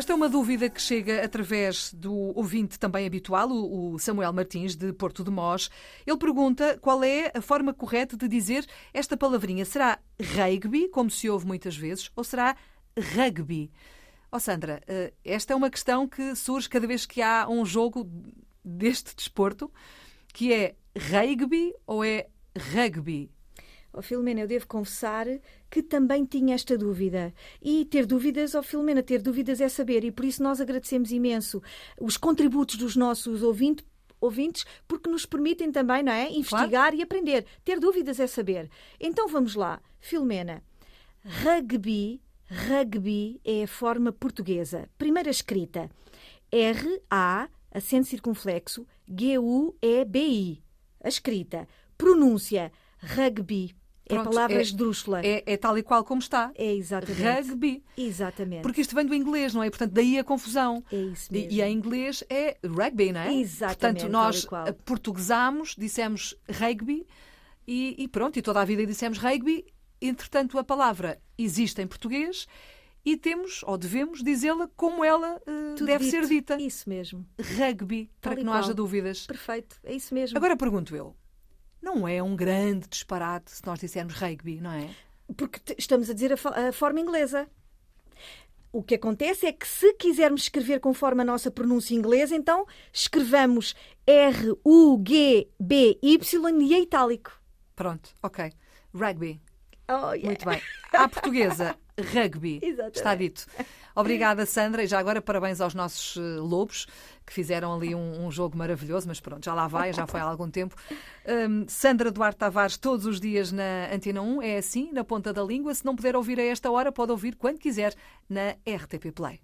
Esta é uma dúvida que chega através do ouvinte também habitual, o Samuel Martins, de Porto de Mós. Ele pergunta qual é a forma correta de dizer esta palavrinha. Será rugby, como se ouve muitas vezes, ou será rugby? Ó oh, Sandra, eh, esta é uma questão que surge cada vez que há um jogo deste desporto, que é rugby ou é rugby? Oh, Filomena, eu devo confessar que também tinha esta dúvida. E ter dúvidas, oh Filomena, ter dúvidas é saber. E por isso nós agradecemos imenso os contributos dos nossos ouvintes ouvintes, porque nos permitem também, não é? Investigar claro. e aprender. Ter dúvidas é saber. Então vamos lá. Filomena, rugby, rugby é a forma portuguesa. Primeira escrita. R-A, acento circunflexo, G-U-E-B-I. A escrita. Pronúncia. Rugby. É Pronto, é palavra é, esdrúxula. É, é, tal e qual como está. É exatamente. Rugby. Exatamente. Porque isto vem do inglês, não é? Portanto, daí a confusão. É isso mesmo. E, em inglês é rugby, não é? Exatamente. Portanto, nós portuguesamos, dissemos rugby e, e pronto, e toda a vida dissemos rugby. Entretanto, a palavra existe em português e temos, ou devemos, dizê-la como ela uh, deve dito. ser dita. Isso mesmo. Rugby, para que não haja dúvidas. Perfeito, é isso mesmo. Agora pergunto eu, não é um grande disparate se nós dissermos rugby, não é? Porque estamos a dizer a, a forma inglesa. O que acontece é que se quisermos escrever conforme a nossa pronúncia inglesa, então escrevamos R-U-G-B-Y e é itálico. Pronto, ok. Rugby. Oh, yeah. Muito bem. À portuguesa, rugby. Exatamente. Está dito. Obrigada, Sandra. E já agora, parabéns aos nossos eh, lobos que fizeram ali um, um jogo maravilhoso, mas pronto, já lá vai, já foi há algum tempo. Um, Sandra Duarte Tavares, todos os dias na Antena 1, é assim, na ponta da língua. Se não puder ouvir a esta hora, pode ouvir quando quiser na RTP Play.